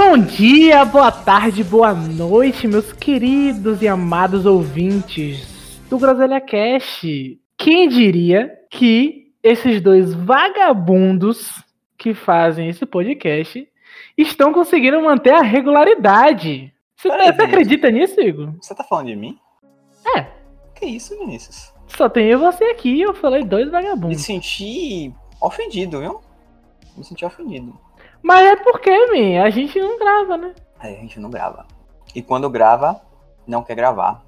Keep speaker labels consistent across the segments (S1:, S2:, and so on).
S1: Bom dia, boa tarde, boa noite, meus queridos e amados ouvintes do Groselha Cash. Quem diria que esses dois vagabundos que fazem esse podcast estão conseguindo manter a regularidade? Você, você acredita nisso, Igor?
S2: Você tá falando de mim?
S1: É.
S2: Que isso, Vinícius?
S1: Só tem eu você aqui, eu falei dois
S2: Me
S1: vagabundos.
S2: senti ofendido, viu? Me senti ofendido.
S1: Mas é porque, man, a gente não grava, né?
S2: Aí a gente não grava. E quando grava, não quer gravar.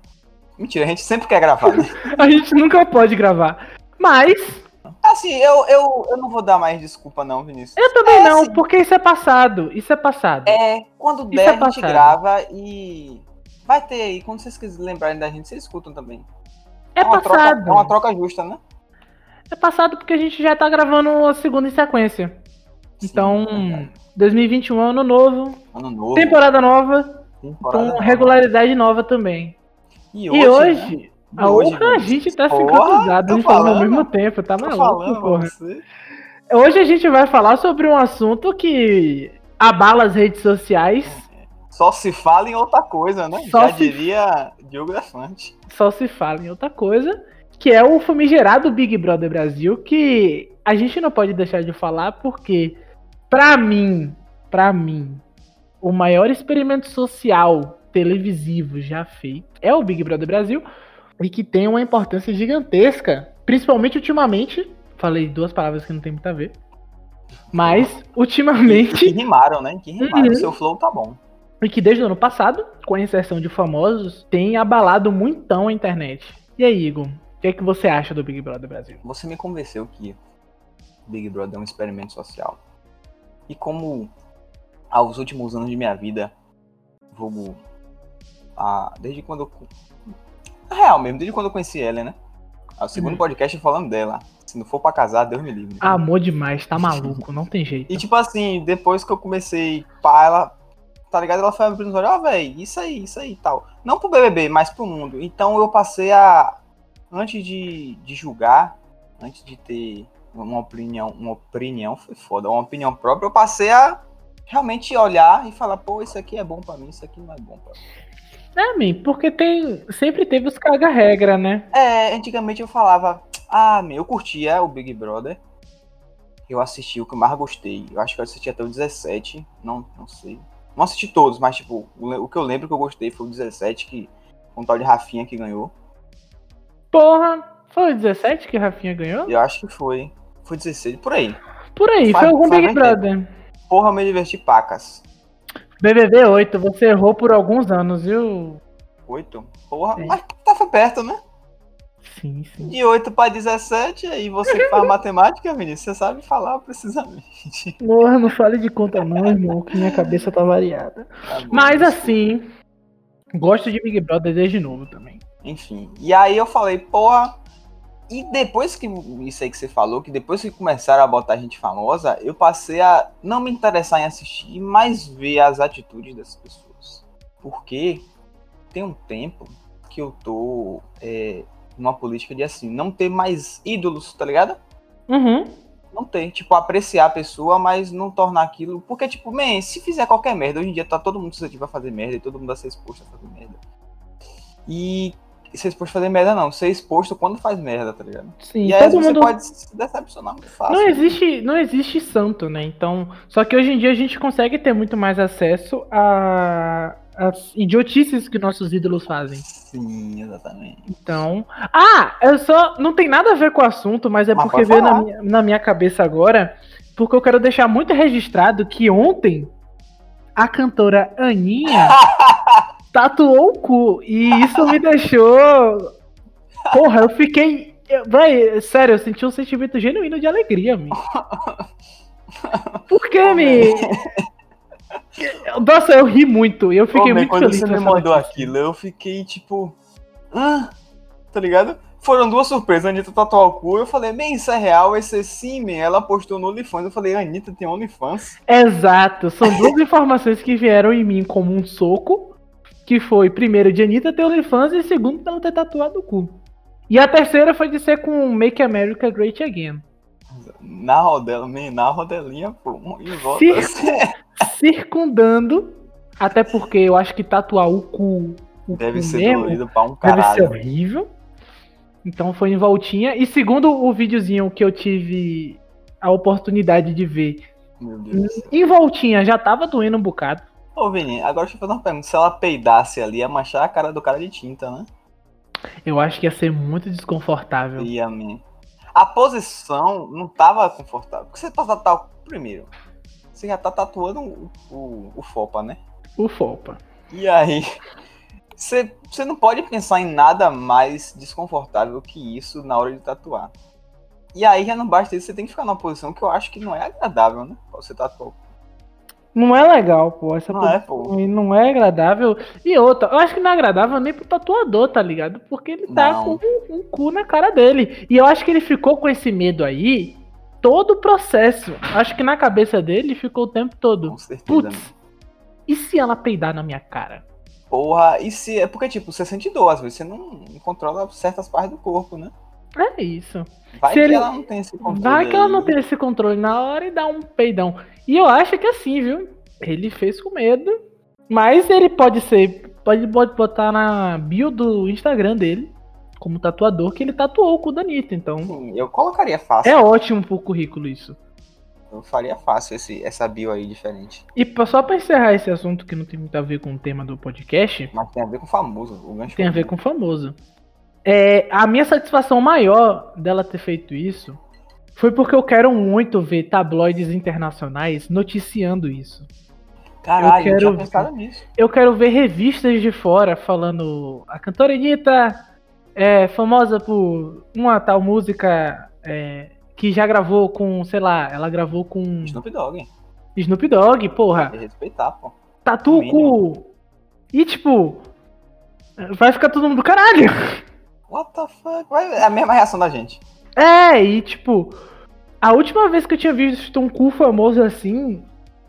S2: Mentira, a gente sempre quer gravar, né?
S1: A gente nunca pode gravar. Mas,
S2: Assim, eu, eu, eu não vou dar mais desculpa não, Vinícius.
S1: eu também
S2: É,
S1: não,
S2: sim.
S1: porque isso é passado. Isso é passado.
S2: É, quando
S1: Isso
S2: der,
S1: é
S2: a gente grava e... Vai ter aí, quando vocês quiserem lembrarem da gente, vocês escutam também.
S1: É
S2: uma troca,
S1: passado.
S2: é uma troca justa, né?
S1: É passado porque a gente já tá gravando a segunda em sequência. Então,
S2: Sim, é verdade.
S1: 2021 é ano novo,
S2: ano novo.
S1: temporada nova,
S2: temporada
S1: com
S2: nova.
S1: regularidade nova também.
S2: E
S1: E
S2: hoje,
S1: hoje,
S2: né?
S1: a
S2: hoje,
S1: outra a
S2: Vinícius?
S1: gente tá
S2: Porra,
S1: sincronizado
S2: tô
S1: e falando ao mesmo tempo, tá maluco,
S2: falando,
S1: porra.
S2: você.
S1: Hoje a gente vai falar sobre um assunto que abala as redes sociais,
S2: Só se fala em outra coisa, né?
S1: Só
S2: Já
S1: se-
S2: diria Diogo Defante.
S1: só se fala em outra coisa, que é o famigerado Big Brother Brasil, que a gente não pode deixar de falar porque, pra mim, pra mim, o maior experimento social televisivo já feito é o Big Brother Brasil e que tem uma importância gigantesca, principalmente ultimamente. Falei duas palavras que não tem muito a ver. Mas,
S2: Que
S1: ultimamente,
S2: rimaram, né? Que rimaram.
S1: Uhum.
S2: Seu flow tá bom.
S1: e que desde o ano passado, com a inserção de famosos, tem abalado muitão a internet. E aí, Igor, o que é que você acha do Big Brother Brasil?
S2: Você me convenceu que Big Brother é um experimento social. E como aos últimos anos de minha vida, a, desde quando eu. Na real mesmo, desde quando eu conheci ela, né? É o segundo
S1: Uhum.
S2: podcast falando dela. Se não for pra casar, Deus me livre.
S1: Amor demais, tá maluco, não tem jeito.
S2: E tipo assim, depois que eu comecei, pá, ela, tá ligado? Ela foi abrindo os olhos, ó, velho, isso aí, isso aí e tal. Não pro BBB, mas pro mundo. Então eu passei a, antes de, de julgar, antes de ter uma opinião, uma opinião, foi foda, uma opinião própria, eu passei a realmente olhar e falar, pô, isso aqui é bom pra mim, isso aqui não é bom pra mim.
S1: É, man, porque tem. Sempre teve os caga-regra, né?
S2: É, antigamente eu falava, ah, meu, eu curtia o Big Brother. Eu assisti o que eu mais gostei. Eu acho que eu assisti até o 17. Não, não sei. Não assisti todos, mas tipo, o que eu lembro que eu gostei foi o 17, que com o tal de Rafinha que ganhou.
S1: Porra, foi o 17 que Rafinha ganhou?
S2: Eu acho que foi. Foi 16, por aí.
S1: Por aí,
S2: Faz-
S1: foi algum
S2: faz
S1: Big
S2: bem tempo.
S1: Brother.
S2: Porra, me diverti pacas.
S1: BBB 8, você errou por alguns anos, viu?
S2: 8? Porra, mas tava perto, né?
S1: Sim, sim.
S2: De 8 pra 17, aí você que faz matemática, Vinícius, você sabe falar precisamente.
S1: Porra, não fale de conta não, irmão, que minha cabeça tá variada.
S2: Tá bom,
S1: Mas assim, gosto de Big Brother desde novo também.
S2: Enfim. E aí eu falei, porra. E depois que isso aí que você falou, que depois que começaram a botar gente famosa, eu passei a não me interessar em assistir, mas ver as atitudes dessas pessoas. Porque tem um tempo que eu tô é, numa política de assim, não ter mais ídolos, tá ligado?
S1: Uhum.
S2: Não ter, tipo, apreciar a pessoa, mas não tornar aquilo. Porque, tipo, man, se fizer qualquer merda, hoje em dia tá todo mundo suscetível a fazer merda e todo mundo a ser exposto a fazer merda. E ser exposto a fazer merda não, ser exposto quando faz merda, tá ligado?
S1: Sim,
S2: e aí
S1: todo
S2: você
S1: mundo.
S2: pode se decepcionar muito fácil.
S1: Não existe, não existe santo, né? Então, só que hoje em dia a gente consegue ter muito mais acesso a as idiotices que nossos ídolos fazem.
S2: Sim, exatamente.
S1: Então, ah, eu só não tem nada a ver com o assunto, mas é
S2: Mas
S1: porque veio na minha, na minha cabeça agora, porque eu quero deixar muito registrado que ontem a cantora Aninha tatuou o cu e isso me deixou Porra, eu fiquei eu- Véi, sério, eu senti um sentimento genuíno de alegria, mi. Por que, mi? Nossa, eu ri muito e eu fiquei
S2: Ô,
S1: muito
S2: quando
S1: feliz.
S2: você
S1: com
S2: me mandou aquilo, eu fiquei tipo. Ah, tá ligado? Foram duas surpresas. A Anitta tatuou o cu. Eu falei, man, isso é real? Esse é sim, man. Ela postou no OnlyFans. Eu falei, Anitta tem OnlyFans.
S1: Exato, são duas informações que vieram em mim como um soco, que foi primeiro de Anitta ter OnlyFans e segundo dela ter tatuado o cu. E a terceira foi de ser com Make America Great Again.
S2: Na rodela, man, na rodelinha, pô. E volta
S1: circundando, até porque eu acho que tatuar o cu. O
S2: Deve
S1: cu
S2: ser
S1: mesmo,
S2: dolorido pra um
S1: Deve ser
S2: caralho.
S1: horrível. Então foi em voltinha. E segundo o videozinho que eu tive a oportunidade de ver, em voltinha já tava doendo um bocado.
S2: Ô, Vini, agora deixa eu fazer uma pergunta. Se ela peidasse ali, ia manchar a cara do cara de tinta, né?
S1: Eu acho que ia ser muito desconfortável.
S2: Ia, man. A posição não tava confortável. Porque você tá tatuando. Primeiro, você já tá tatuando o, o, o FOPA, né?
S1: O Fopa.
S2: E aí, você, você não pode pensar em nada mais desconfortável que isso na hora de tatuar. E aí já não basta isso, você tem que ficar numa posição que eu acho que não é agradável, né? Pra você tatuar.
S1: Não é legal, pô. Essa
S2: Não é,
S1: aí não é agradável. E outra, eu acho que não é agradável nem pro tatuador, tá ligado? Porque ele tá
S2: Não.
S1: com um, um cu na cara dele. E eu acho que ele ficou com esse medo aí todo o processo. Acho que na cabeça dele ficou o tempo todo.
S2: Com certeza. né?
S1: Putz, e se ela peidar na minha cara?
S2: Porra, e se. É porque, tipo, você sente dor, às vezes você não controla certas partes do corpo, né?
S1: É isso.
S2: Vai
S1: Se
S2: que
S1: ele-
S2: ela não tem esse controle.
S1: Vai que ela não tem esse controle na hora e dá um peidão. E eu acho que assim, viu? Ele fez com medo. Mas ele pode ser. Pode, pode botar na bio do Instagram dele, como tatuador, que ele tatuou o cu da Anitta. Então
S2: Sim, eu colocaria fácil.
S1: é ótimo pro currículo isso.
S2: Eu faria fácil esse, essa bio aí diferente.
S1: E só pra encerrar esse assunto que não tem muito a ver com o tema do podcast,
S2: Mas tem a ver com famoso. O gancho
S1: tem a ver com o famoso. É, a minha satisfação maior dela ter feito isso foi porque eu quero muito ver tabloides internacionais noticiando isso.
S2: Caralho,
S1: eu
S2: eu,
S1: quero-
S2: tinha pensado nisso.
S1: Eu quero ver revistas de fora falando a cantora Anitta é famosa por uma tal música é, que já gravou com, sei lá, ela gravou com
S2: Snoop Dogg.
S1: Snoop Dogg, porra.
S2: Tem que respeitar, pô.
S1: Tatu o cu. E tipo, vai ficar todo mundo do caralho.
S2: What the fuck? É a mesma reação da gente.
S1: É, e tipo, a última vez que eu tinha visto um cu famoso assim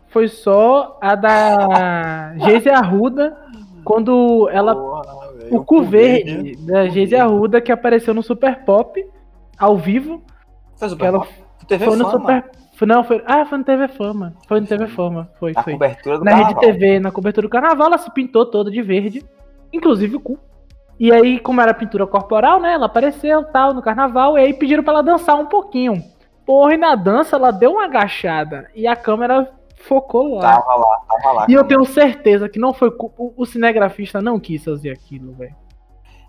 S1: foi só a da Geise Arruda, quando ela.
S2: Porra,
S1: O cu verde da Geise Arruda que apareceu no Super Pop, ao vivo.
S2: O
S1: Que ela
S2: Pop. TV
S1: foi no
S2: Fama.
S1: Super. foi- Não, foi. Ah, foi no TV Fama. Foi no TV Fama. Foi,
S2: Na
S1: foi.
S2: cobertura do
S1: Na Rede
S2: carnaval.
S1: TV, na cobertura do carnaval, ela se pintou toda de verde, inclusive o cu. E aí, como era pintura corporal, né? Ela apareceu tal no carnaval, e aí pediram pra ela dançar um pouquinho. Porra, e na dança ela deu uma agachada e a câmera focou lá.
S2: Tava lá, tava lá.
S1: E eu tenho certeza que não foi o, o cinegrafista não quis fazer aquilo, velho.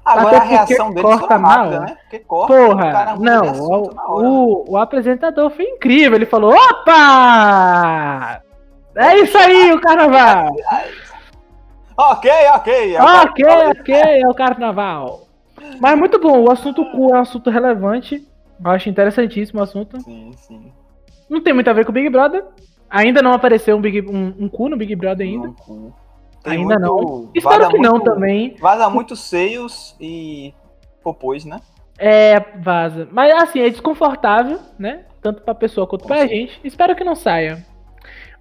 S2: Agora a
S1: até porque
S2: reação dele
S1: corta mal.
S2: né? Porque corta,
S1: Porra,
S2: cara
S1: não, o,
S2: hora, né?
S1: o, o apresentador foi incrível. Ele falou: opa! É isso aí, o carnaval!
S2: Ok, ok. eu
S1: Ok, ok, é o carnaval. Mas muito bom, o assunto cu é um assunto relevante. Eu acho interessantíssimo o assunto.
S2: Sim, sim.
S1: Não tem muito a ver com o Big Brother. Ainda não apareceu um, Big, um, um cu no Big Brother ainda.
S2: No cu. Tem
S1: Ainda
S2: muito-
S1: Espero
S2: vaza
S1: que não
S2: muito-
S1: também.
S2: Vaza muito seios e popôs, né?
S1: É, vaza. Mas assim, é desconfortável, né? Tanto pra pessoa quanto pra gente. Espero que não saia.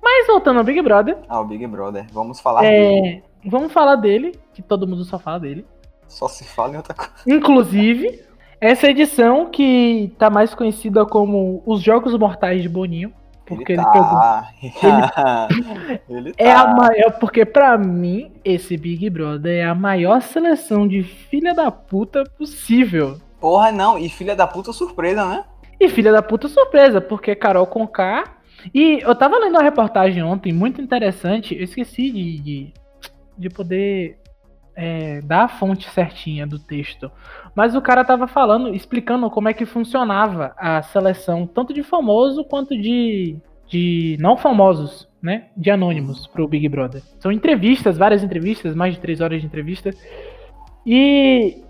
S1: Mas voltando ao Big Brother,
S2: Ah, o Big Brother. Vamos falar dele.
S1: Vamos falar dele, que todo mundo só fala dele.
S2: Só se fala em outra coisa.
S1: Inclusive, essa edição que tá mais conhecida como Os Jogos Mortais de Boninho. Porque ele,
S2: ele
S1: pegou.
S2: tá. Ele tá.
S1: É a maior, porque pra mim, esse Big Brother é a maior seleção de filha da puta possível.
S2: Porra, não. E filha da puta surpresa, né?
S1: E filha da puta surpresa, porque Carol Conká. E eu tava lendo uma reportagem ontem, muito interessante. Eu esqueci de, de, de poder é, dar a fonte certinha do texto. Mas o cara tava falando, explicando como é que funcionava a seleção, tanto de famoso quanto de, de não famosos, né? De anônimos pro Big Brother. São entrevistas, várias entrevistas, mais de três horas de entrevista. E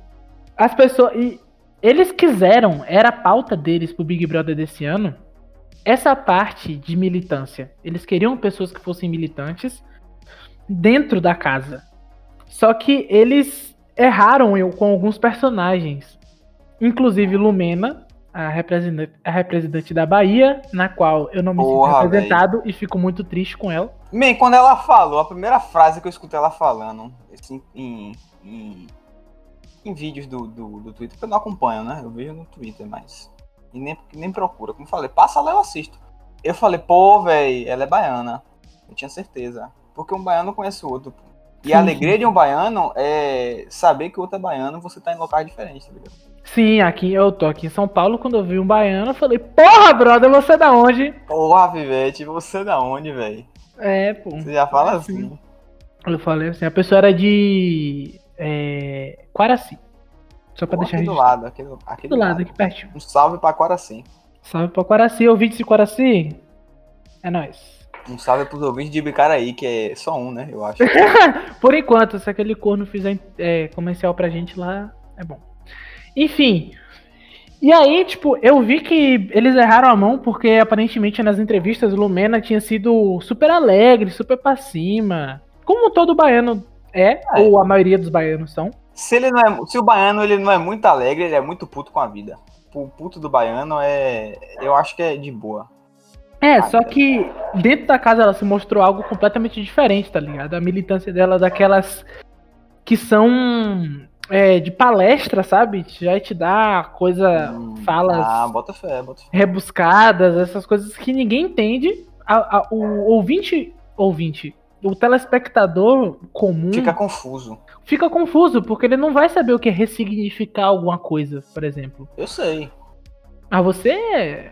S1: as pessoas. E eles quiseram, era a pauta deles pro Big Brother desse ano, essa parte de militância. Eles queriam pessoas que fossem militantes dentro da casa. Só que eles erraram eu- com alguns personagens. Inclusive Lumena, a representante, a representante da Bahia, na qual eu não me
S2: Porra,
S1: sinto representado e fico muito triste com ela.
S2: Man, quando ela falou, a primeira frase que eu escutei ela falando, assim, em, em, em vídeos do, do, do Twitter, porque eu não acompanho, né? Eu vejo no Twitter, mas. E nem, nem procura. Como eu falei, passa lá eu assisto. Eu falei, pô, velho, ela é baiana. Eu tinha certeza. Porque um baiano conhece o outro. Pô. E
S1: Sim,
S2: a alegria de um baiano é saber que o outro é baiano você tá em locais diferentes, tá ligado?
S1: Sim, aqui eu tô aqui em São Paulo, quando eu vi um baiano, eu falei, porra, brother, você é da onde?
S2: Porra, Vivete, você é da onde, velho?
S1: É, pô.
S2: Você já fala
S1: É,
S2: assim.
S1: Eu falei assim, a pessoa era de. É, Quaraci. Só pra
S2: Pô,
S1: deixar
S2: aqui do lado, aqui do, aqui
S1: Do lado, aqui pertinho.
S2: Um salve pra Coraci.
S1: Salve pra Quaraci, ouvintes de Quaraci. É nóis.
S2: Um salve pros ouvintes de Bicaraí, que é só um, né? Eu acho.
S1: Por enquanto, se aquele corno fizer é, comercial pra gente lá, é bom. Enfim. E aí, tipo, eu vi que eles erraram a mão porque aparentemente nas entrevistas o Lumena tinha sido super alegre, super pra cima. Como todo baiano é,
S2: É.
S1: ou a maioria dos baianos são.
S2: Se, ele não é, se o baiano ele não é muito alegre, ele é muito puto com a vida. O puto do baiano é. Eu acho que é de boa.
S1: É,
S2: Ah,
S1: só que dentro da casa ela se mostrou algo completamente diferente, tá ligado? A militância dela é daquelas que são é, de palestra, sabe? Já te dá coisa,
S2: Hum,
S1: falas
S2: Ah, bota fé, bota fé.
S1: rebuscadas, essas coisas que ninguém entende. A- a- o ouvinte, ouvinte, o telespectador comum
S2: Fica
S1: fica...
S2: confuso.
S1: confuso, porque ele não vai saber o que é ressignificar alguma coisa, por exemplo.
S2: Eu sei.
S1: Ah, você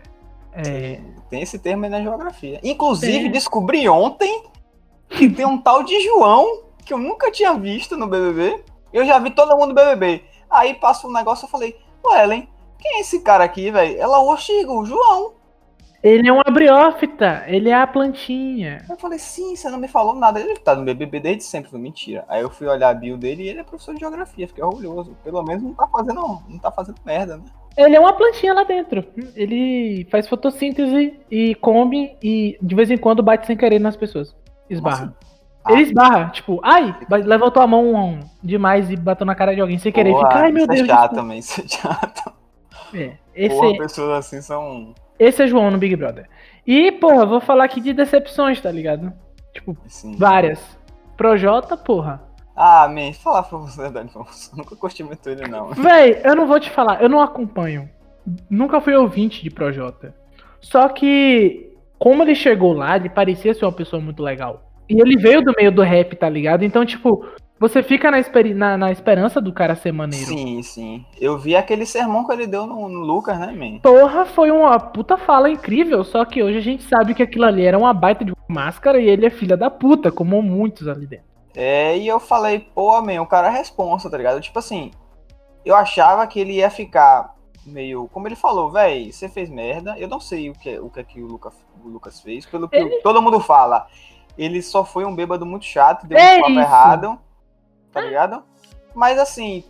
S1: é.
S2: Tem esse termo aí na geografia. Inclusive,
S1: É.
S2: descobri ontem que tem um tal de João que eu nunca tinha visto no BBB. Eu já vi todo mundo BBB. Aí passa um negócio eu falei, ué, Ellen, quem é esse cara aqui, velho? Ela, oxe, o João.
S1: Ele é um abriófita, ele é a plantinha.
S2: Eu falei, sim, você não me falou nada. Ele tá no BBB desde sempre, foi mentira. Aí eu fui olhar a bio dele e ele é professor de geografia, fiquei orgulhoso. Pelo menos não tá fazendo, não tá fazendo merda, né?
S1: Ele é uma plantinha lá dentro. Ele faz fotossíntese e come e de vez em quando bate sem querer nas pessoas. Esbarra. Ele esbarra, tipo, ai, levantou a mão demais e bateu na cara de alguém sem querer.
S2: Porra,
S1: Fica, ai meu
S2: isso
S1: Deus.
S2: é chato
S1: desculpa."
S2: também, isso é chato.
S1: É, esse,
S2: Porra, pessoas assim são.
S1: esse é João no Big Brother. E, porra, vou falar aqui de decepções, tá ligado? Tipo,
S2: Assim.
S1: várias. Projota, porra.
S2: Ah, man, falar pra você a verdade, pra você. Eu nunca curti muito ele, não.
S1: Véi, eu não vou te falar, eu não acompanho. Nunca fui ouvinte de Projota. Só que, como ele chegou lá, ele parecia ser uma pessoa muito legal. E ele veio do meio do rap, tá ligado? Então, tipo, você fica na, esperi- na, na esperança do cara ser maneiro.
S2: Sim, sim. Eu vi aquele sermão que ele deu no, no Lucas, né, man?
S1: Porra, foi uma puta fala incrível, só que hoje a gente sabe que aquilo ali era uma baita de máscara e ele é filha da puta, como muitos ali dentro.
S2: É, e eu falei, pô, man, o cara é responsa, tá ligado? Tipo assim, eu achava que ele ia ficar meio. Como ele falou, véi, você fez merda. Eu não sei o que, o que, é que o, Luca- o Lucas fez. Pelo que
S1: Ele-
S2: todo mundo fala, ele só foi um bêbado muito chato, deu
S1: É
S2: um papo
S1: isso.
S2: errado, tá ligado? Mas assim,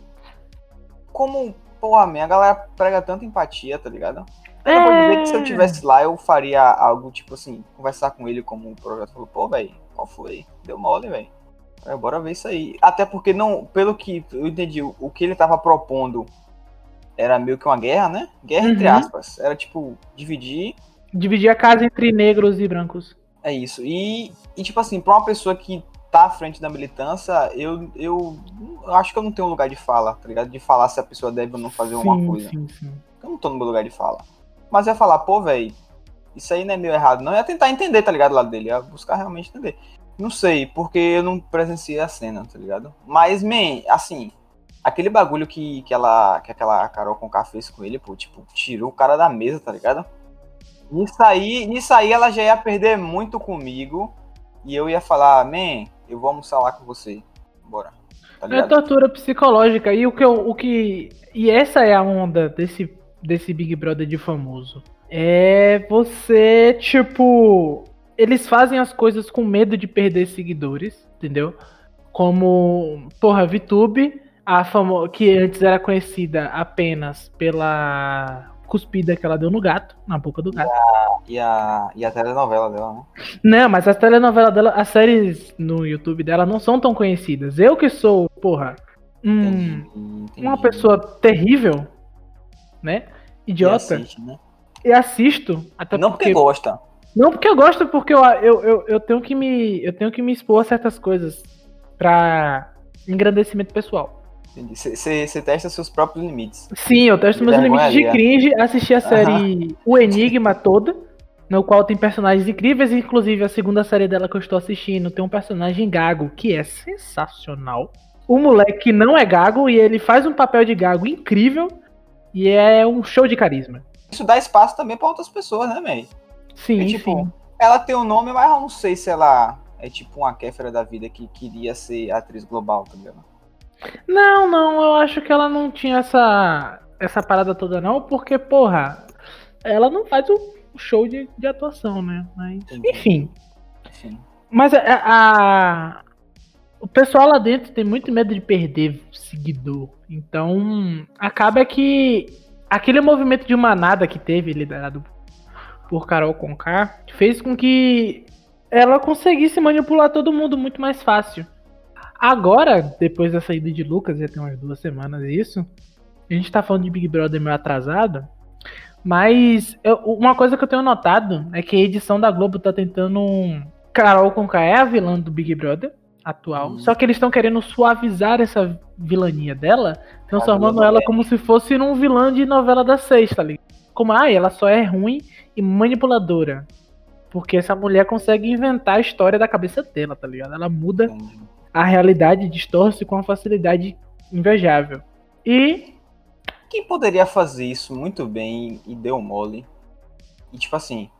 S2: como, porra, man, a galera prega tanta empatia, tá ligado? Eu não vou dizer que se eu
S1: É.
S2: tivesse lá, eu faria algo, tipo assim, conversar com ele como o projeto falou, pô, velho, qual foi? Deu mole, velho. É, bora ver isso aí. Até porque não, pelo que eu entendi, o, o que ele tava propondo era meio que uma guerra, né? Guerra entre
S1: Uhum.
S2: aspas. Era tipo, dividir,
S1: Dividir a casa entre negros e brancos.
S2: é isso. E, e tipo assim, pra uma pessoa que tá à frente da militância, eu, eu, eu acho que eu não tenho lugar de fala, tá ligado? De falar se a pessoa deve ou não fazer alguma
S1: sim,
S2: coisa.
S1: sim, sim.
S2: Eu não tô no meu lugar de fala. Mas eu ia falar, pô, velho, isso aí não é meio errado, não. Eu ia tentar entender, tá ligado? O lado dele. Ia buscar realmente entender. Não sei, porque eu não presenciei a cena, tá ligado? Mas, man, assim, aquele bagulho que, que, ela, que aquela Carol com fez com ele, pô, tipo, tirou o cara da mesa, tá ligado? Nisso aí, nisso aí ela já ia perder muito comigo. E eu ia falar, man, eu vou almoçar lá com você. Bora. Tá
S1: É tortura psicológica. E o que, eu- o que. E essa é a onda desse, desse Big Brother de famoso. É você, tipo. Eles fazem as coisas com medo de perder seguidores, entendeu? Como, porra, VTube, a famo que antes era conhecida apenas pela cuspida que ela deu no gato, na boca do gato.
S2: E a, e a telenovela dela, né?
S1: Não, mas as telenovelas dela, as séries no YouTube dela não são tão conhecidas. Eu que sou, porra, um,
S2: Entendi, entendi.
S1: uma pessoa terrível, né?
S2: E
S1: Idiota.
S2: assiste, né?
S1: E assisto, até
S2: não porque
S1: porque,
S2: gosta.
S1: Não porque eu gosto, porque eu, eu, eu, eu tenho que me eu tenho que me expor a certas coisas pra engrandecimento pessoal.
S2: Você testa seus próprios limites.
S1: Sim, eu testo meus limites de cringe, assisti a série O Enigma toda, no qual tem personagens incríveis, inclusive a segunda série dela que eu estou assistindo tem um personagem gago que é sensacional. O moleque não é gago e ele faz um papel de gago incrível e é um show de carisma.
S2: Isso dá espaço também para outras pessoas, né, May?
S1: Sim,
S2: É tipo,
S1: sim.
S2: ela tem um nome, mas eu não sei se ela é tipo uma Kéfera da vida que queria ser atriz global, tá ligado?
S1: Não, não, eu acho que ela não tinha essa, essa parada toda, não, porque, porra, ela não faz o o show de, de atuação, né? Mas, enfim.
S2: Enfim.
S1: Mas a, a- o pessoal lá dentro tem muito medo de perder seguidor. Então, acaba que aquele movimento de manada que teve, liderado por Carol Conká, fez com que ela conseguisse manipular todo mundo muito mais fácil. Agora, depois da saída de Lucas, já tem umas duas semanas isso, a gente tá falando de Big Brother meio atrasado, mas eu- uma coisa que eu tenho notado é que a edição da Globo tá tentando. Carol Conká é a vilã do Big Brother atual,
S2: Hum.
S1: só que eles estão querendo suavizar essa vilania dela, transformando ela
S2: é.
S1: como se fosse num vilã de novela das seis, tá ligado? Como, ah, ela só é ruim e manipuladora. Porque essa mulher consegue inventar a história da cabeça dela, tá ligado? Ela muda a realidade, distorce com uma facilidade invejável. E
S2: Quem poderia fazer isso muito bem e deu mole? E tipo assim,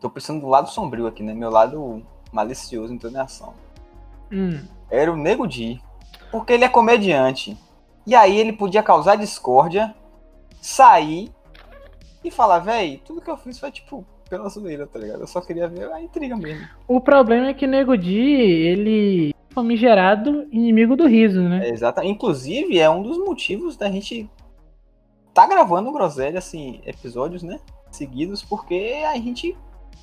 S2: tô pensando do lado sombrio aqui, né? Meu lado malicioso em toda a ação.
S1: hum,
S2: Era o Nego Di. Porque ele é comediante. E aí ele podia causar discórdia, sair e falar, véi, tudo que eu fiz foi tipo pela zoeira, tá ligado? Eu só queria ver a intriga mesmo.
S1: o problema é que Nego Di, ele é famigerado inimigo do riso, né?
S2: É, exata. Inclusive, é um dos motivos da gente tá gravando o Groselha, assim, episódios, né? Seguidos, porque a gente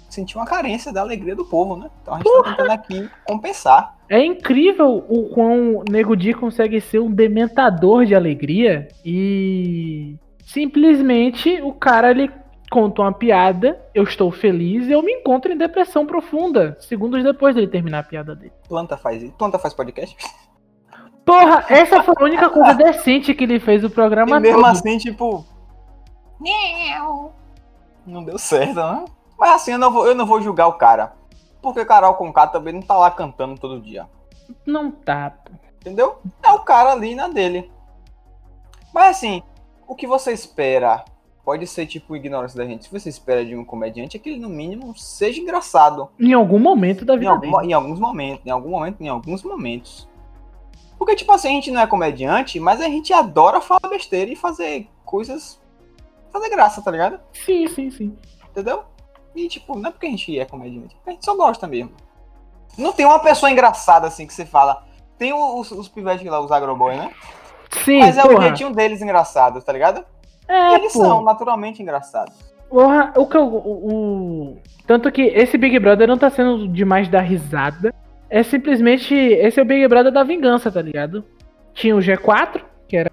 S2: sentiu uma carência da alegria do povo, né? Então a gente tá tentando aqui compensar.
S1: É incrível o quão Nego Di consegue ser um dementador de alegria e simplesmente o cara ele conta uma piada, eu estou feliz e eu me encontro em depressão profunda, segundos depois dele terminar a piada dele.
S2: Planta faz. Planta faz podcast.
S1: Porra, essa foi a única coisa decente que ele fez o programa
S2: E mesmo
S1: todo.
S2: assim, tipo. Não deu certo, né? Mas assim, eu não vou, eu não vou julgar o cara. Porque Carol Conká também não tá lá cantando todo dia.
S1: Não tá.
S2: Entendeu? É o cara ali na dele. Mas assim, o que você espera? Pode ser tipo ignorância da gente. Se você espera de um comediante é que ele no mínimo seja engraçado.
S1: Em algum momento da
S2: Em,
S1: vida
S2: alguma-
S1: dele.
S2: em alguns momentos, em algum momento, em alguns momentos. Porque, tipo assim, a gente não é comediante, mas a gente adora falar besteira e fazer coisas. Fazer graça, tá ligado?
S1: Sim, sim, sim.
S2: Entendeu? E, tipo, não é porque a gente é comediante, é a gente só gosta mesmo. Não tem uma pessoa engraçada assim que você fala. Tem os, os pivetes lá, os agroboy, né?
S1: Sim,
S2: Mas é o
S1: porra.
S2: jeitinho deles engraçados, tá ligado?
S1: É,
S2: Eles
S1: pô.
S2: são naturalmente engraçados.
S1: Porra, o que eu, o, o- Tanto que esse Big Brother não tá sendo demais da risada. É simplesmente. Esse é o Big Brother da vingança, tá ligado? Tinha o G4, que era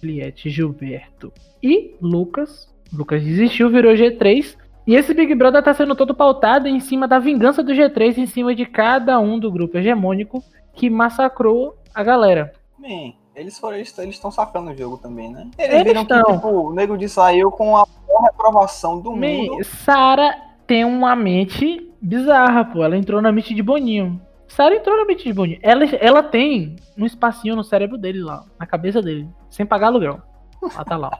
S1: Juliette, Gilberto e Lucas. Lucas desistiu, virou G3. E esse Big Brother tá sendo todo pautado em cima da vingança do G3, em cima de cada um do grupo hegemônico que massacrou a galera.
S2: Man, eles foram, eles estão sacando o jogo também, né? Eles,
S1: Eles
S2: viram
S1: tão.
S2: que, tipo, o Nego de saiu com a reprovação do mundo.
S1: Me- Sara tem uma mente bizarra, pô. Ela entrou na mente de Boninho. Sara entrou na mente de Boninho. Ela, ela tem um espacinho no cérebro dele lá, na cabeça dele, sem pagar aluguel. Ela tá lá.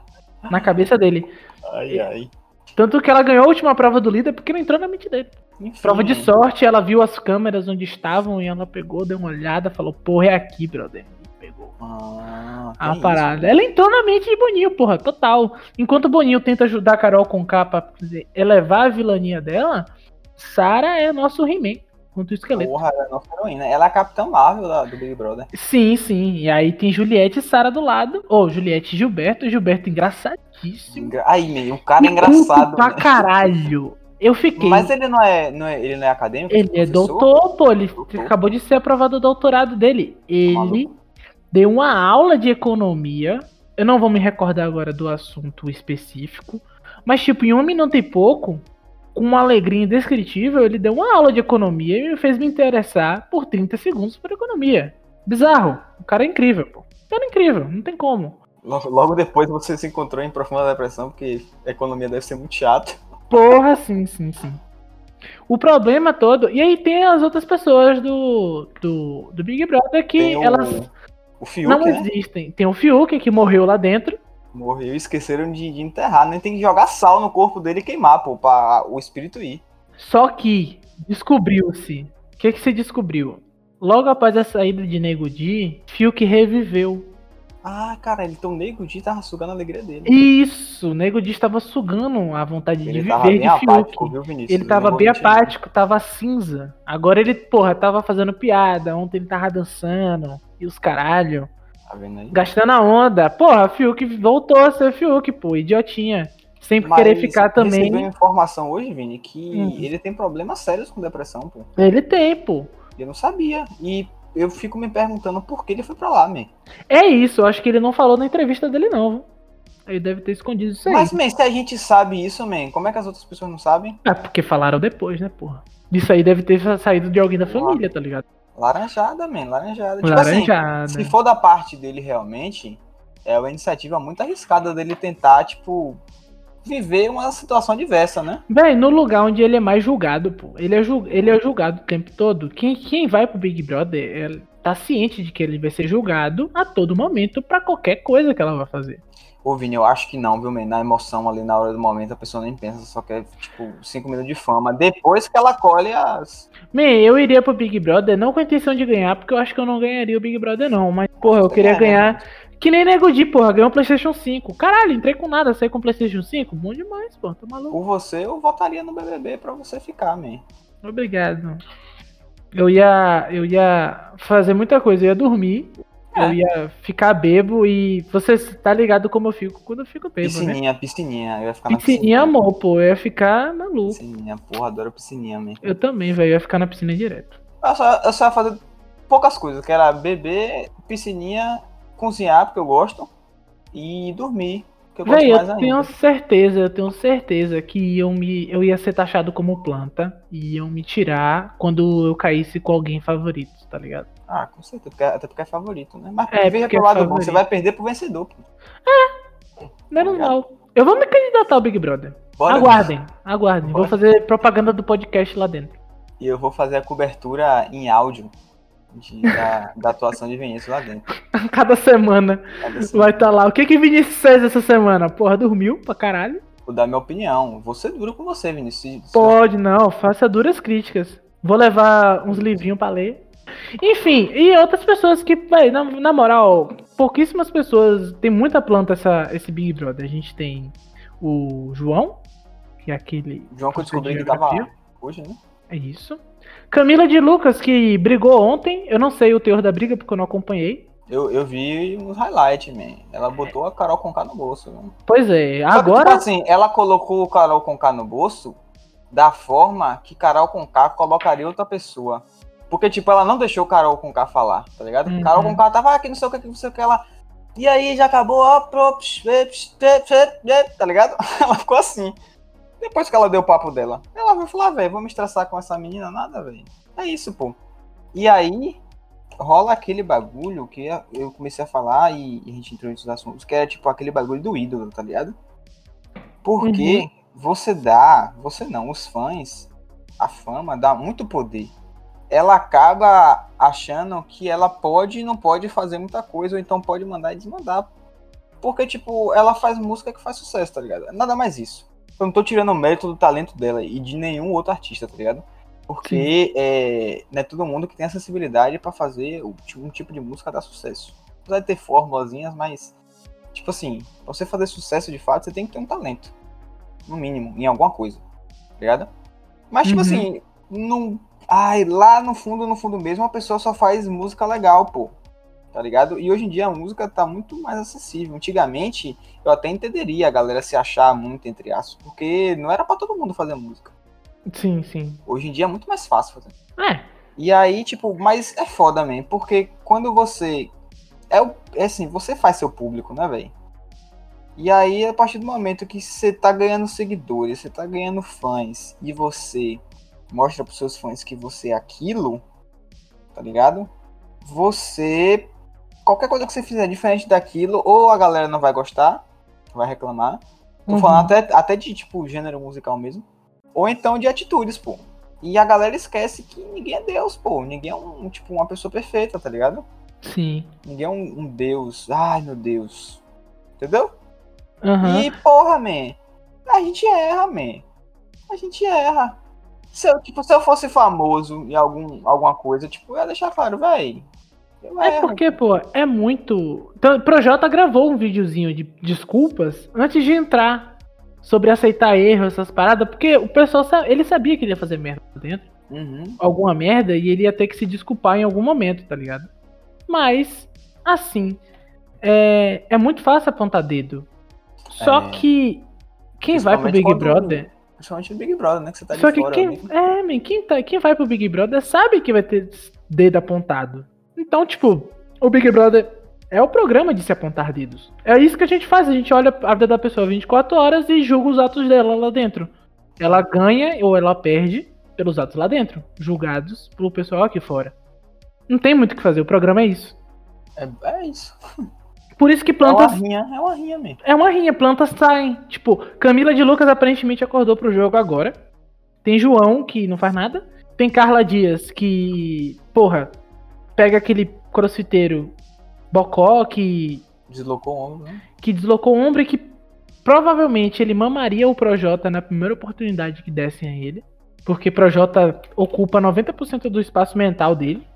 S1: Na cabeça dele.
S2: Ai, ai.
S1: Tanto que ela ganhou a última prova do líder porque não entrou na mente dele.
S2: Enfim,
S1: Prova de
S2: né?
S1: sorte, ela viu as câmeras onde estavam e ela pegou, deu uma olhada, falou, porra, é aqui, brother.
S2: Ah,
S1: a
S2: tem
S1: parada. Ela entrou na mente de Boninho, porra, total. Enquanto o Boninho tenta ajudar a Carol com capa pra dizer, elevar a vilania dela, Sarah é nosso He-Man contra o
S2: isso.
S1: esqueleto.
S2: Porra, ela é nossa heroína. Ela é a Capitã Marvel do Big Brother.
S1: Sim, sim. E aí tem Juliette e Sarah do lado. Ou Juliette e Gilberto. Gilberto engraçadíssimo.
S2: Engra- Aí, meio, o cara é
S1: E
S2: engraçado.
S1: pra
S2: né?
S1: caralho. Eu fiquei.
S2: Mas ele não é, não é, ele não é acadêmico?
S1: Ele é doutor, pô. Ele
S2: Doutor.
S1: acabou de ser aprovado o doutorado dele. Ele
S2: maluco?
S1: Deu uma aula de economia. Eu não vou me recordar agora do assunto específico. Mas, tipo, em um minuto e pouco, com uma alegria indescritível, ele deu uma aula de economia e me fez me interessar por 30 segundos por economia. Bizarro. O cara é incrível, pô. O cara é incrível, não tem como.
S2: Logo, depois você se encontrou em profunda depressão, porque economia deve ser muito chata.
S1: Porra, sim, sim, sim. O problema todo. E aí tem as outras pessoas do, do, do Big Brother que
S2: o-
S1: elas
S2: O Fiuk,
S1: não
S2: né?
S1: existem. Tem o Fiuk que morreu lá dentro.
S2: Morreu e esqueceram de, de enterrar, né? Tem que jogar sal no corpo dele e queimar, pô, pra o espírito ir.
S1: Só que descobriu-se. O que, que se descobriu? Logo após a saída de Nego Di, Fiuk reviveu.
S2: Ah, cara, então o Nego Di tava sugando a alegria dele.
S1: Isso, o Nego Di estava sugando a vontade
S2: Ele
S1: de viver de Fiuk.
S2: apático, viu, Vinícius?
S1: Ele tava
S2: vou
S1: bem
S2: mentir,
S1: apático, tava cinza. Agora ele, porra, tava fazendo piada. Ontem ele tava dançando. E os caralho.
S2: Tá vendo aí?
S1: Gastando a onda. Porra, Fiuk voltou a ser Fiuk, pô. Idiotinha. Sem querer ficar também.
S2: Recebeu informação hoje, Vini, que
S1: Hum.
S2: ele tem problemas sérios com depressão, pô.
S1: Ele tem, pô.
S2: Eu não sabia. E eu fico me perguntando por que ele foi pra lá, man.
S1: É isso, eu acho que ele não falou na entrevista dele, não. viu? Ele deve ter escondido isso aí.
S2: Mas, man, se a gente sabe isso, man, como é que as outras pessoas não sabem?
S1: É porque falaram depois, né, porra? Isso aí deve ter saído de alguém da família, tá ligado?
S2: Laranjada, man, laranjada. Tipo assim,
S1: Laranjada.
S2: se for da parte dele realmente, é uma iniciativa muito arriscada dele tentar, tipo, viver uma situação diversa, né?
S1: Véi, no lugar onde ele é mais julgado, pô. Ele é, ju- ele é julgado o tempo todo. Quem, quem vai pro Big Brother é- tá ciente de que ele vai ser julgado a todo momento pra qualquer coisa que ela vai fazer.
S2: Ô, Vini, eu acho que não, viu, man? Na emoção ali, na hora do momento, a pessoa nem pensa, só quer, tipo, cinco minutos de fama. Depois que ela colhe as.
S1: Man, eu iria pro Big Brother não com a intenção de ganhar, porque eu acho que eu não ganharia o Big Brother, não. Mas, porra, eu queria
S2: né?
S1: ganhar. Que nem Nego Di, porra, ganhou um PlayStation 5. Caralho, entrei com nada, saí com PlayStation 5. Bom demais, pô, tá maluco.
S2: Por você, eu votaria no BBB pra você ficar, man.
S1: Obrigado. Eu ia, eu ia fazer muita coisa, eu ia dormir,
S2: É.
S1: eu ia ficar bebo e você tá ligado como eu fico quando eu fico bebo, né?
S2: Piscininha, piscininha. Eu ia ficar na
S1: Piscininha, amor, pô, eu ia ficar maluco.
S2: Piscininha, porra, adoro piscininha, man.
S1: Eu também, velho, eu ia ficar na piscina direto.
S2: Eu só, eu só ia fazer poucas coisas, que era beber, piscininha, cozinhar, porque eu gosto, e dormir, que eu gosto
S1: Véi,
S2: mais
S1: eu
S2: ainda.
S1: tenho certeza, eu tenho certeza que iam me, eu ia ser taxado como planta e iam me tirar quando eu caísse com alguém favorito, tá ligado?
S2: Ah, com certeza, porque- até porque é favorito, né? Mas
S1: É,
S2: veja pro
S1: é
S2: lado bom,
S1: favorito.
S2: você vai perder pro vencedor, pô.
S1: Menos
S2: Obrigado.
S1: mal. Eu vou me candidatar ao Big Brother.
S2: Bora,
S1: aguardem, aguardem. Vou
S2: Bora.
S1: fazer propaganda do podcast lá dentro.
S2: E eu vou fazer a cobertura em áudio de- da, da atuação de Vinícius lá dentro.
S1: Cada semana
S2: Cada assim,
S1: vai estar lá. O que que Vinícius fez essa semana? Porra, dormiu pra caralho?
S2: Vou dar minha opinião. Vou ser duro com você, Vinícius.
S1: Pode, não. Faça duras críticas. Vou levar uns livrinhos pra ler. Enfim, e outras pessoas que, véi, na, na moral, pouquíssimas pessoas. Tem muita planta essa, esse Big Brother. A gente tem o João, que é aquele.
S2: João que eu descobri que tava hoje, né?
S1: É isso. Camila de Lucas, que brigou ontem. Eu não sei o teor da briga, porque eu não acompanhei.
S2: Eu, eu vi uns highlights, man. Ela botou a Carol Conká no bolso, né?
S1: Pois é,
S2: Só que,
S1: agora.
S2: tipo assim, ela colocou o Carol Conká no bolso da forma que Carol Conká colocaria outra pessoa. Porque, tipo, ela não deixou Carol Conká falar, tá ligado?
S1: Uhum.
S2: Carol Conká tava aqui, não sei o que, não sei o que, ela... E aí, já acabou, ó, pro, tá ligado? Ela ficou assim. Depois que ela deu o papo dela, ela vai falar, velho, vou me estressar com essa menina, nada, velho. É isso, pô. E aí, rola aquele bagulho que eu comecei a falar e a gente entrou nesses assuntos, que era tipo aquele bagulho do ídolo, tá ligado? Porque
S1: Uhum.
S2: você dá, você não, os fãs, a fama dá muito poder. Ela acaba achando que ela pode e não pode fazer muita coisa, ou então pode mandar e desmandar. Porque, tipo, ela faz música que faz sucesso, tá ligado? Nada mais isso. Eu não tô tirando o mérito do talento dela e de nenhum outro artista, tá ligado? Porque é, não é todo mundo que tem a sensibilidade pra fazer um tipo de música dar sucesso. Apesar de ter formulazinhas, mas, tipo assim, pra você fazer sucesso de fato, você tem que ter um talento. No mínimo, em alguma coisa. Tá ligado? Mas, tipo
S1: Uhum.
S2: assim, não. Ai, lá no fundo, no fundo mesmo, a pessoa só faz música legal, pô. Tá ligado? E hoje em dia a música tá muito mais acessível. Antigamente, eu até entenderia a galera se achar muito, entre aspas, porque não era pra todo mundo fazer música.
S1: Sim, sim.
S2: Hoje em dia é muito mais fácil fazer.
S1: É,
S2: E aí, tipo, mas é foda, man, porque quando você. É, o- é assim, você faz seu público, né, velho? E aí, a partir do momento que você tá ganhando seguidores, você tá ganhando fãs, e você mostra pros seus fãs que você é aquilo, tá ligado? Você. Qualquer coisa que você fizer diferente daquilo, ou a galera não vai gostar, vai reclamar. Tô
S1: Uhum.
S2: falando até, até de, tipo, gênero musical mesmo. Ou então de atitudes, pô. E a galera esquece que ninguém é Deus, pô. Ninguém é um, tipo, uma pessoa perfeita, tá ligado?
S1: Sim.
S2: Ninguém é um, um Deus. Ai, meu Deus. Entendeu?
S1: Aham.
S2: E, porra, man, a gente erra, man. A gente erra. Se eu, tipo, se eu fosse famoso em algum, alguma coisa, tipo, eu ia deixar claro, véi. Eu
S1: É
S2: erro.
S1: porque, pô, é muito. Então, o Projota gravou um videozinho de desculpas antes de entrar sobre aceitar erro, essas paradas, porque o pessoal ele sabia que ele ia fazer merda dentro,
S2: Uhum.
S1: alguma merda, e ele ia ter que se desculpar em algum momento, tá ligado? Mas, assim, é, é muito fácil apontar dedo. Só
S2: É.
S1: que quem vai pro Big Brother.
S2: Principalmente no Big Brother, né? Que você tá
S1: Só que
S2: fora.
S1: quem,
S2: né?
S1: é, man, quem, tá, quem vai pro Big Brother sabe que vai ter dedo apontado. Então, tipo, o Big Brother é o programa de se apontar dedos. É isso que a gente faz, a gente olha a vida da pessoa 24 horas e julga os atos dela lá dentro. Ela ganha ou ela perde pelos atos lá dentro, julgados pelo pessoal aqui fora. Não tem muito o que fazer, o programa é isso.
S2: É, é isso.
S1: Por isso que
S2: É uma
S1: plantas
S2: rinha, é uma rinha mesmo.
S1: é uma rinha, plantas saem. Tipo, Camila de Lucas aparentemente acordou pro jogo agora. Tem João, que não faz nada. Tem Carla Dias, que, porra, pega aquele crossfiteiro bocó que,
S2: Deslocou o ombro, né?
S1: que deslocou o ombro e que provavelmente ele mamaria o Projota na primeira oportunidade que dessem a ele. Porque Projota ocupa 90% do espaço mental dele.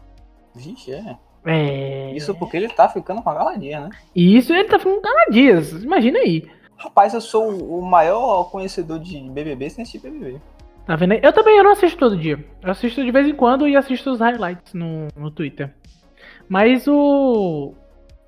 S2: Vixe, é.
S1: É.
S2: Isso porque ele tá ficando com a galadia, né?
S1: E isso ele tá falando Carla Dias. Imagina aí.
S2: Rapaz, eu sou o maior conhecedor de BBB sem assistir BBB.
S1: Tá vendo aí? Eu também eu não assisto todo dia. Eu assisto de vez em quando e assisto os highlights no, no Twitter. Mas o.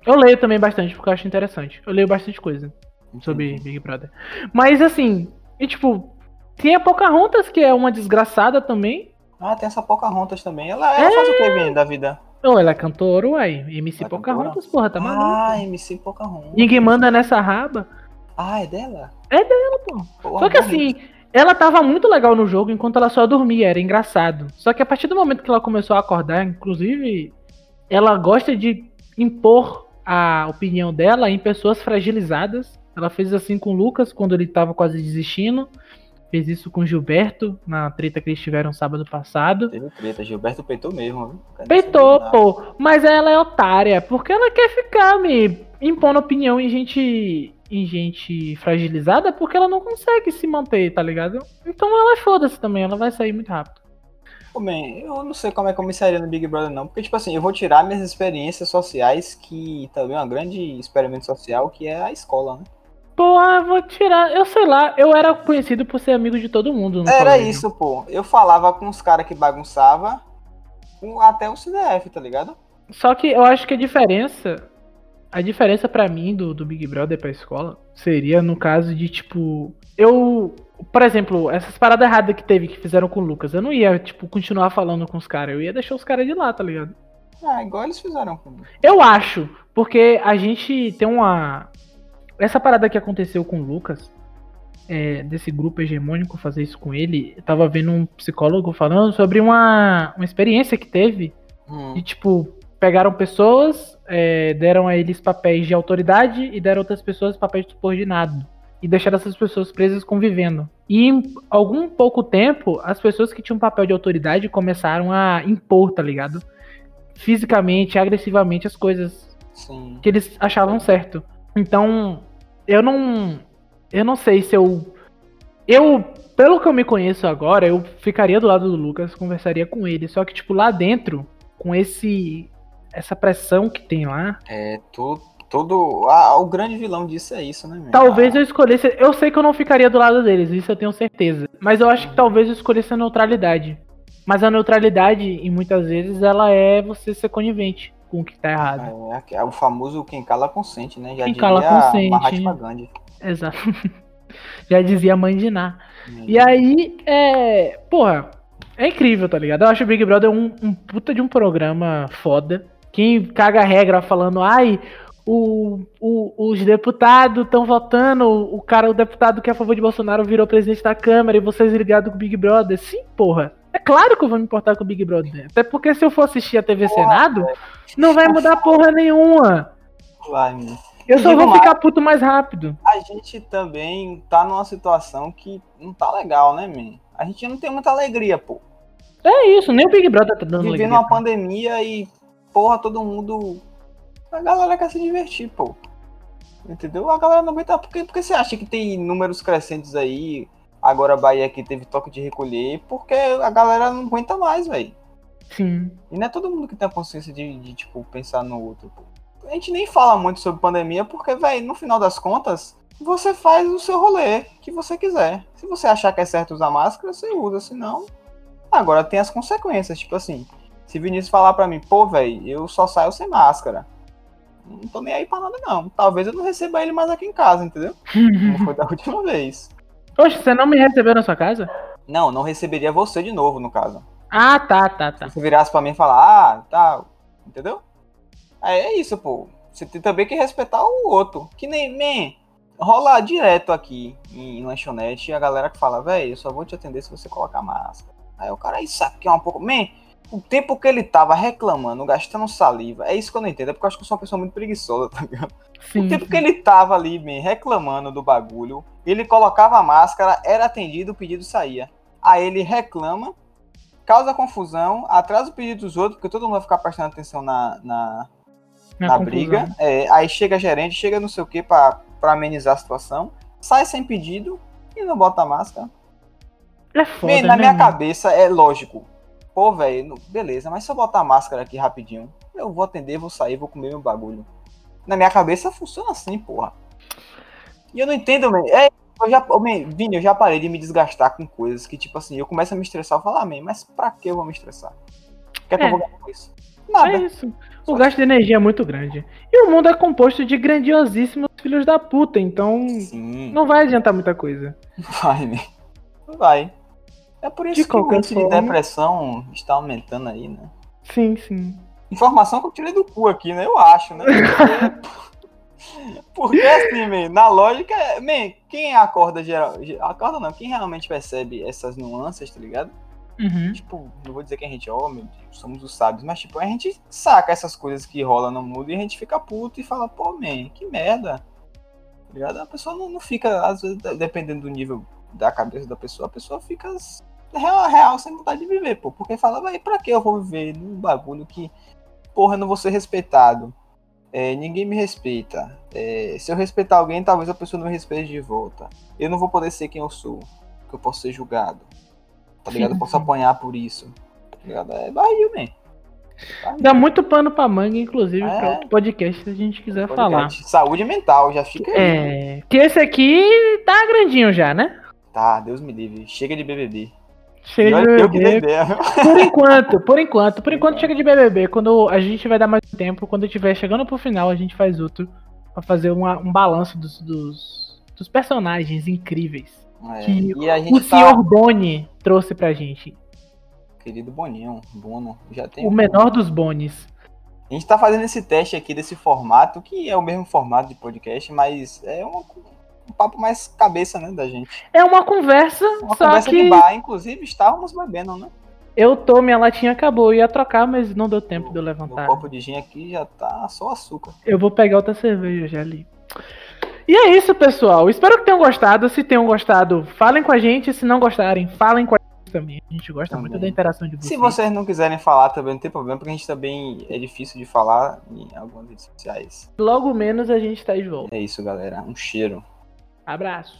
S1: Eu leio também bastante, porque eu acho interessante. Eu leio bastante coisa sobre Big Brother. Mas assim, e tipo, tem a Pocahontas, que é uma desgraçada também.
S2: Ah, tem essa Pocahontas também. Ela, ela faz o que bem da vida?
S1: Ou ela é cantora, uai. MC
S2: Ela é
S1: Pocahontas, porra, tá maluco.
S2: ah, MC Pocahontas.
S1: Ninguém manda nessa raba.
S2: Ah, é dela?
S1: É dela, pô.
S2: Porra,
S1: Só que assim, ela tava muito legal no jogo enquanto ela só dormia, era engraçado. Só que a partir do momento que ela começou a acordar, inclusive, ela gosta de impor a opinião dela em pessoas fragilizadas. Ela fez assim com o Lucas quando ele tava quase desistindo. Fez isso com o Gilberto na treta que eles tiveram sábado passado.
S2: Teve treta, Gilberto peitou mesmo, viu?
S1: Peitou, pô. Mas ela é otária, porque ela quer ficar me impondo opinião em gente. Em gente fragilizada, porque ela não consegue se manter, tá ligado? Então ela é foda-se também, ela vai sair muito rápido.
S2: Pô, man, eu não sei como é que eu me sairia no Big Brother, não. Porque, tipo assim, eu vou tirar minhas experiências sociais, que também é um grande experimento social, que é a escola, né?
S1: Pô, eu vou tirar. Eu sei lá, eu era conhecido por ser amigo de todo mundo.
S2: Era
S1: colégio.
S2: isso, pô. Eu falava com os caras que bagunçava até o CDF, tá ligado?
S1: Só que eu acho que a diferença. A diferença pra mim do, do Big Brother pra escola seria no caso de, tipo. Eu. Por exemplo, essas paradas erradas que teve, que fizeram com o Lucas, eu não ia, tipo, continuar falando com os caras. Eu ia deixar os caras de lá, tá ligado?
S2: Ah, igual eles fizeram comigo.
S1: Eu acho, porque a gente tem uma. Essa parada que aconteceu com o Lucas, é, desse grupo hegemônico fazer isso com ele, eu tava vendo um psicólogo falando sobre uma, uma experiência que teve
S2: Hum.
S1: de tipo, pegaram pessoas, é, deram a eles papéis de autoridade e deram outras pessoas papéis de subordinado. E deixaram essas pessoas presas convivendo. E em algum pouco tempo, as pessoas que tinham papel de autoridade começaram a impor, tá ligado? Fisicamente, agressivamente as coisas
S2: Sim.
S1: que eles achavam certo. Então, eu não. Eu não sei se eu. Eu, pelo que eu me conheço agora, eu ficaria do lado do Lucas, conversaria com ele. Só que, tipo, lá dentro, com esse. Essa pressão que tem lá.
S2: É, todo. todo ah, o grande vilão disso é isso, né, meu?
S1: Talvez
S2: Ah,
S1: eu escolhesse. Eu sei que eu não ficaria do lado deles, isso eu tenho certeza. Mas eu acho que talvez eu escolhesse a neutralidade. Mas a neutralidade, e muitas vezes, ela é você ser conivente com o que tá errado.
S2: É, é o famoso quem cala consente, né? Já
S1: Quem cala consente.
S2: Mahatma Gandhi.
S1: Exato. Já dizia a mãe de Ná.
S2: Hum.
S1: E aí, é. Porra, é incrível, tá ligado? Eu acho o Big Brother um, um puta de um programa foda. Quem caga a regra falando, ai, o, o- os deputados estão votando, o cara, o deputado que é a favor de Bolsonaro virou presidente da Câmara e vocês ligados com o Big Brother. Sim, porra. É claro que eu vou me importar com o Big Brother. Até porque se eu for assistir a TV Senado, não vai mudar porra nenhuma.
S2: Vai.
S1: Eu só vou ficar puto mais rápido.
S2: A gente também tá numa situação que não tá legal, né, man? A gente não tem muita alegria, pô.
S1: É isso, nem o Big Brother tá dando
S2: Vivendo
S1: alegria,
S2: uma
S1: tá?
S2: pandemia e, porra, todo mundo. A galera quer se divertir, pô. Entendeu? A galera não aguenta. Por que, por que você acha que tem números crescentes aí? Agora a Bahia aqui teve toque de recolher, porque a galera não aguenta mais, velho.
S1: Sim.
S2: E não é todo mundo que tem a consciência de, de, tipo, pensar no outro, pô. A gente nem fala muito sobre pandemia, porque, velho, no final das contas, você faz o seu rolê que você quiser. Se você achar que é certo usar máscara, você usa, se não. Agora tem as consequências, tipo assim. Se Vinícius falar pra mim, pô, velho, eu só saio sem máscara. Não tô nem aí pra nada, não. Talvez eu não receba ele mais aqui em casa, entendeu? Como foi da última vez.
S1: Oxe, você não me recebeu na sua casa?
S2: Não, não receberia você de novo, no caso.
S1: Ah, tá, tá, tá.
S2: Se você virasse pra mim e falar, ah, tá, entendeu? Aí é isso, pô. Você tem também que respeitar o outro. Que nem, man, rola direto aqui em lanchonete a galera que fala, velho, eu só vou te atender se você colocar máscara. Aí o cara, isso aqui é um pouco. Man, o tempo que ele tava reclamando, gastando saliva, é isso que eu não entendo. É porque eu acho que eu sou uma pessoa muito preguiçosa, tá ligado?
S1: Sim.
S2: O tempo que ele tava ali, man, reclamando do bagulho, ele colocava a máscara, era atendido, o pedido saía. Aí ele reclama, causa confusão, atrasa o pedido dos outros, porque todo mundo vai ficar prestando atenção na, na,
S1: Na
S2: briga. É, aí chega gerente, chega não sei o que pra, pra amenizar a situação, sai sem pedido e não bota a máscara.
S1: É foda,
S2: Man, na
S1: né,
S2: minha
S1: mano?
S2: cabeça é lógico. Pô, velho, beleza, mas se eu botar a máscara aqui rapidinho, eu vou atender, vou sair, vou comer meu bagulho. Na minha cabeça funciona assim, porra. E eu não entendo, man. É, eu já, man, Vini, eu já parei de me desgastar com coisas que, tipo assim, eu começo a me estressar, eu falo, ah, man, mas pra que eu vou me estressar? O que é que
S1: É.
S2: eu vou ganhar com isso? Nada.
S1: É isso. O gasto de energia é muito grande. E o mundo é composto de grandiosíssimos filhos da puta, então
S2: Sim.
S1: não vai adiantar muita coisa.
S2: Vai? Não vai. É por isso
S1: De
S2: que o índice de
S1: forma.
S2: depressão está aumentando aí, né?
S1: Sim, sim.
S2: Informação que eu tirei do cu aqui, né? Eu acho, né? Porque, porque assim, man, na lógica, man, quem acorda geral. ge- Acorda não, quem realmente percebe essas nuances, tá ligado?
S1: Uhum.
S2: Tipo, não vou dizer que a gente, oh meu Deus, somos os sábios, mas tipo, a gente saca essas coisas que rolam no mundo e a gente fica puto e fala, pô, man, que merda. Tá ligado? A pessoa não, não fica, às vezes, de- dependendo do nível da cabeça da pessoa, a pessoa fica real, real sem vontade de viver, pô. Porque fala, vai, pra que eu vou viver num bagulho que, porra, eu não vou ser respeitado. É, ninguém me respeita. É, se eu respeitar alguém, talvez a pessoa não me respeite de volta. Eu não vou poder ser quem eu sou. Porque eu posso ser julgado. Tá ligado? Eu posso
S1: Sim.
S2: apanhar por isso. Tá ligado? É barril, man. Barril.
S1: Dá muito pano pra manga, inclusive,
S2: É.
S1: pra outro podcast se a gente quiser falar.
S2: Podcast. Saúde mental, já fica aí.
S1: É. Que esse aqui tá grandinho já, né?
S2: Tá, Deus me livre. Chega de BBB.
S1: Chega de BBB. Por enquanto, por enquanto. Por enquanto chega de BBB. Quando a gente vai dar mais tempo, quando tiver chegando pro final, a gente faz outro. Pra fazer uma- um balanço dos, dos, dos personagens incríveis.
S2: É,
S1: Que O
S2: tá.
S1: senhor Boni trouxe pra gente.
S2: Querido Boninho, Bono, já tem
S1: O menor dos Bonis.
S2: A gente tá fazendo esse teste aqui desse formato, que é o mesmo formato de podcast, mas é uma- um papo mais cabeça, né, da gente.
S1: É uma conversa,
S2: Uma
S1: só
S2: conversa
S1: que
S2: de bar, inclusive estávamos bebendo, né?
S1: eu tô, minha latinha acabou. Eu ia trocar, mas não deu tempo de eu levantar.
S2: copo de gin aqui já tá só açúcar.
S1: Eu vou pegar outra cerveja já ali. E é isso, pessoal. Espero que tenham gostado. Se tenham gostado, falem com a gente. Se não gostarem, falem com a gente também. A gente gosta
S2: Também.
S1: muito da interação de vocês.
S2: Se vocês não quiserem falar também, não tem problema, porque a gente também é difícil de falar em algumas redes sociais.
S1: Logo menos a gente tá de volta.
S2: É isso, galera. Um cheiro.
S1: Abraço!